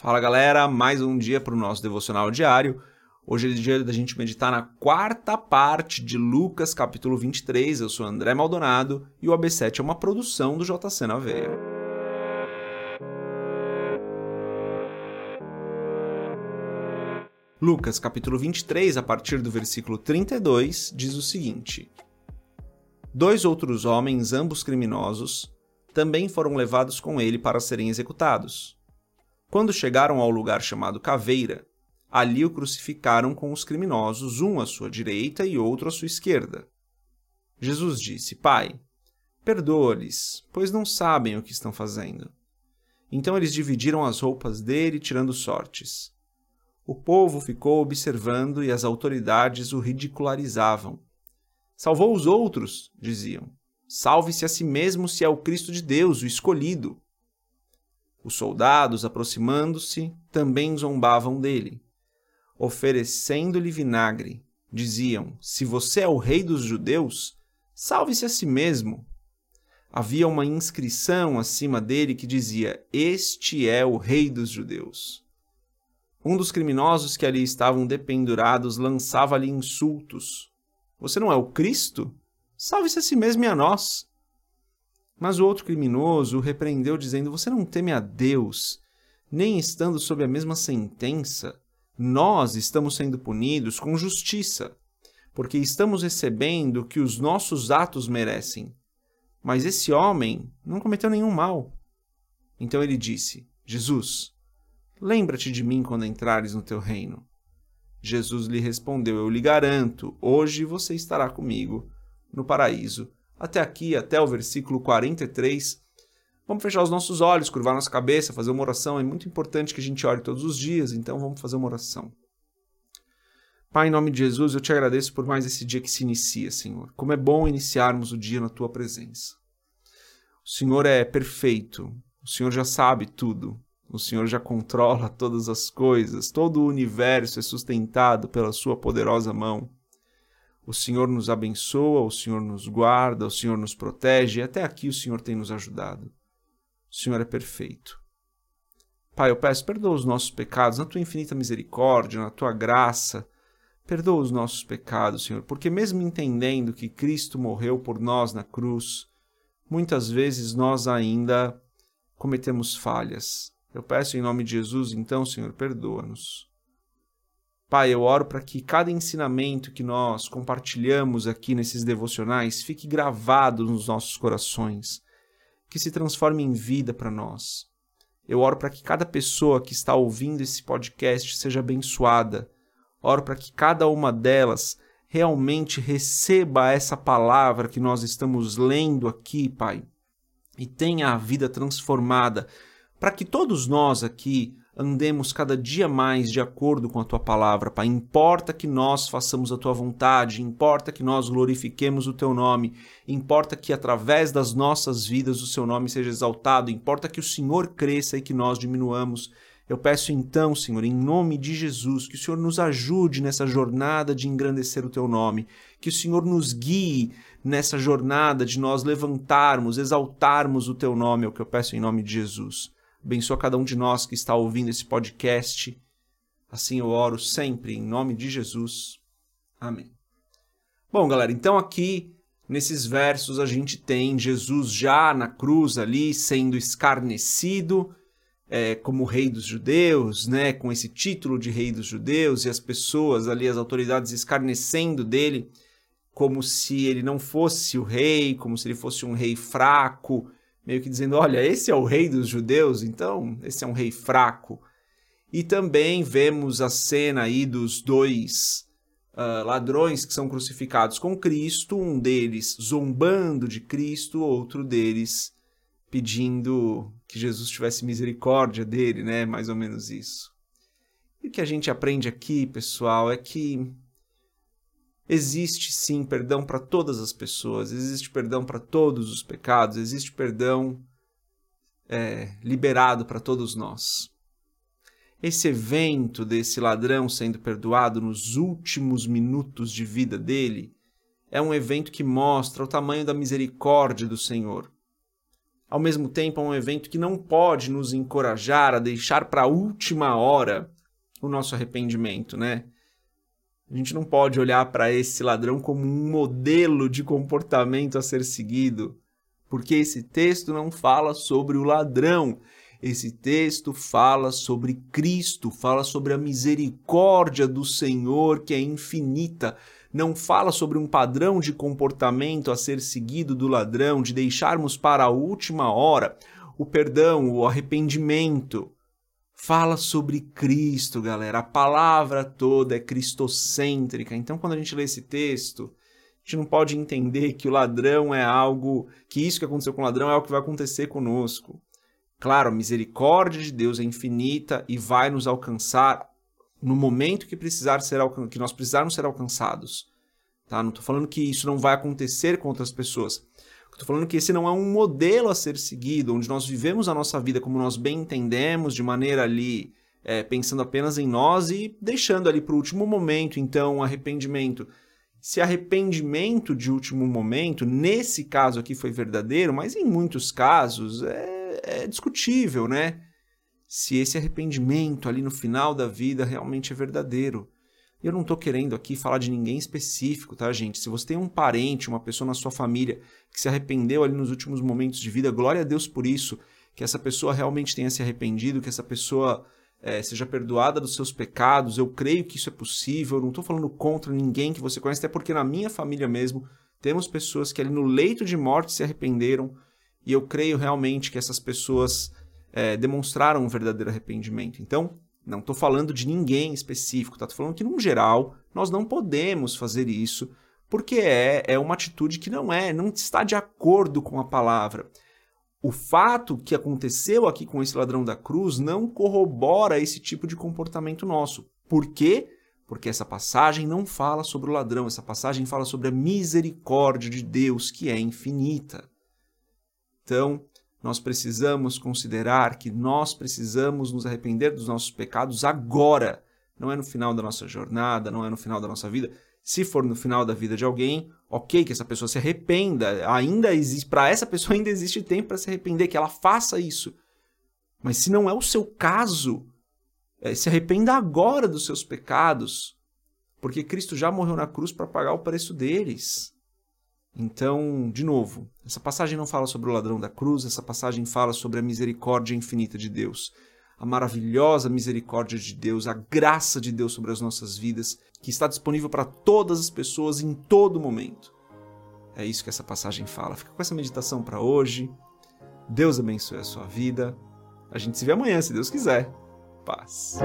Fala galera, mais um dia para o nosso devocional diário. Hoje é dia da gente meditar na quarta parte de Lucas, capítulo 23. Eu sou André Maldonado e o AB7 é uma produção do JC na Veia. Lucas, capítulo 23, a partir do versículo 32, diz o seguinte: Dois outros homens, ambos criminosos, também foram levados com ele para serem executados. Quando chegaram ao lugar chamado Caveira, ali o crucificaram com os criminosos, um à sua direita e outro à sua esquerda. Jesus disse: Pai, perdoa-lhes, pois não sabem o que estão fazendo. Então eles dividiram as roupas dele, tirando sortes. O povo ficou observando e as autoridades o ridicularizavam. Salvou os outros, diziam. Salve-se a si mesmo se é o Cristo de Deus, o escolhido. Os soldados, aproximando-se, também zombavam dele. Oferecendo-lhe vinagre, diziam: Se você é o rei dos judeus, salve-se a si mesmo. Havia uma inscrição acima dele que dizia: Este é o rei dos judeus. Um dos criminosos que ali estavam dependurados lançava-lhe insultos. Você não é o Cristo? Salve-se a si mesmo e a nós. Mas o outro criminoso o repreendeu, dizendo: Você não teme a Deus, nem estando sob a mesma sentença, nós estamos sendo punidos com justiça, porque estamos recebendo o que os nossos atos merecem. Mas esse homem não cometeu nenhum mal. Então ele disse: Jesus, lembra-te de mim quando entrares no teu reino. Jesus lhe respondeu: Eu lhe garanto, hoje você estará comigo no paraíso até aqui, até o versículo 43. Vamos fechar os nossos olhos, curvar nossa cabeça, fazer uma oração. É muito importante que a gente ore todos os dias, então vamos fazer uma oração. Pai, em nome de Jesus, eu te agradeço por mais esse dia que se inicia, Senhor. Como é bom iniciarmos o dia na tua presença. O Senhor é perfeito, o Senhor já sabe tudo, o Senhor já controla todas as coisas, todo o universo é sustentado pela sua poderosa mão. O Senhor nos abençoa, o Senhor nos guarda, o Senhor nos protege, e até aqui o Senhor tem nos ajudado. O Senhor é perfeito. Pai, eu peço, perdoa os nossos pecados, na tua infinita misericórdia, na tua graça. Perdoa os nossos pecados, Senhor, porque mesmo entendendo que Cristo morreu por nós na cruz, muitas vezes nós ainda cometemos falhas. Eu peço em nome de Jesus, então, Senhor, perdoa-nos. Pai, eu oro para que cada ensinamento que nós compartilhamos aqui nesses devocionais fique gravado nos nossos corações, que se transforme em vida para nós. Eu oro para que cada pessoa que está ouvindo esse podcast seja abençoada. Oro para que cada uma delas realmente receba essa palavra que nós estamos lendo aqui, Pai, e tenha a vida transformada, para que todos nós aqui andemos cada dia mais de acordo com a tua palavra, Pai. Importa que nós façamos a tua vontade, importa que nós glorifiquemos o teu nome, importa que através das nossas vidas o seu nome seja exaltado, importa que o Senhor cresça e que nós diminuamos. Eu peço então, Senhor, em nome de Jesus, que o Senhor nos ajude nessa jornada de engrandecer o teu nome, que o Senhor nos guie nessa jornada de nós levantarmos, exaltarmos o teu nome, é o que eu peço em nome de Jesus. Abençoa cada um de nós que está ouvindo esse podcast. Assim eu oro sempre, em nome de Jesus. Amém. Bom, galera, então aqui nesses versos a gente tem Jesus já na cruz ali sendo escarnecido é, como rei dos judeus, né, com esse título de rei dos judeus e as pessoas ali, as autoridades escarnecendo dele como se ele não fosse o rei, como se ele fosse um rei fraco, meio que dizendo: olha, esse é o rei dos judeus, então esse é um rei fraco. E também vemos a cena aí dos dois uh, ladrões que são crucificados com Cristo, um deles zombando de Cristo, outro deles pedindo que Jesus tivesse misericórdia dele, né? Mais ou menos isso. E o que a gente aprende aqui, pessoal, é que Existe sim perdão para todas as pessoas, existe perdão para todos os pecados, existe perdão é, liberado para todos nós. Esse evento desse ladrão sendo perdoado nos últimos minutos de vida dele é um evento que mostra o tamanho da misericórdia do Senhor. ao mesmo tempo é um evento que não pode nos encorajar a deixar para a última hora o nosso arrependimento, né? A gente não pode olhar para esse ladrão como um modelo de comportamento a ser seguido, porque esse texto não fala sobre o ladrão. Esse texto fala sobre Cristo, fala sobre a misericórdia do Senhor que é infinita. Não fala sobre um padrão de comportamento a ser seguido do ladrão, de deixarmos para a última hora o perdão, o arrependimento fala sobre Cristo, galera. A palavra toda é cristocêntrica. Então, quando a gente lê esse texto, a gente não pode entender que o ladrão é algo, que isso que aconteceu com o ladrão é o que vai acontecer conosco. Claro, a misericórdia de Deus é infinita e vai nos alcançar no momento que precisar ser que nós precisarmos ser alcançados. Tá? Não estou falando que isso não vai acontecer com outras pessoas. Estou falando que esse não é um modelo a ser seguido, onde nós vivemos a nossa vida como nós bem entendemos, de maneira ali, é, pensando apenas em nós e deixando ali para o último momento, então, arrependimento. Se arrependimento de último momento, nesse caso aqui foi verdadeiro, mas em muitos casos é, é discutível, né? Se esse arrependimento ali no final da vida realmente é verdadeiro. Eu não estou querendo aqui falar de ninguém específico, tá, gente? Se você tem um parente, uma pessoa na sua família que se arrependeu ali nos últimos momentos de vida, glória a Deus por isso, que essa pessoa realmente tenha se arrependido, que essa pessoa é, seja perdoada dos seus pecados. Eu creio que isso é possível. Eu não estou falando contra ninguém que você conhece, até porque na minha família mesmo temos pessoas que ali no leito de morte se arrependeram e eu creio realmente que essas pessoas é, demonstraram um verdadeiro arrependimento. Então, não estou falando de ninguém específico, tá? Falando que, no geral, nós não podemos fazer isso, porque é, é uma atitude que não é, não está de acordo com a palavra. O fato que aconteceu aqui com esse ladrão da cruz não corrobora esse tipo de comportamento nosso. Por quê? Porque essa passagem não fala sobre o ladrão, essa passagem fala sobre a misericórdia de Deus, que é infinita. Então, nós precisamos considerar que nós precisamos nos arrepender dos nossos pecados agora. Não é no final da nossa jornada, não é no final da nossa vida. Se for no final da vida de alguém, ok, que essa pessoa se arrependa. Ainda existe, para essa pessoa ainda existe tempo para se arrepender, que ela faça isso. Mas se não é o seu caso, é, se arrependa agora dos seus pecados, porque Cristo já morreu na cruz para pagar o preço deles. Então, de novo, essa passagem não fala sobre o ladrão da cruz, essa passagem fala sobre a misericórdia infinita de Deus, a maravilhosa misericórdia de Deus, a graça de Deus sobre as nossas vidas, que está disponível para todas as pessoas em todo momento. É isso que essa passagem fala. Fica com essa meditação para hoje. Deus abençoe a sua vida. A gente se vê amanhã, se Deus quiser. Paz.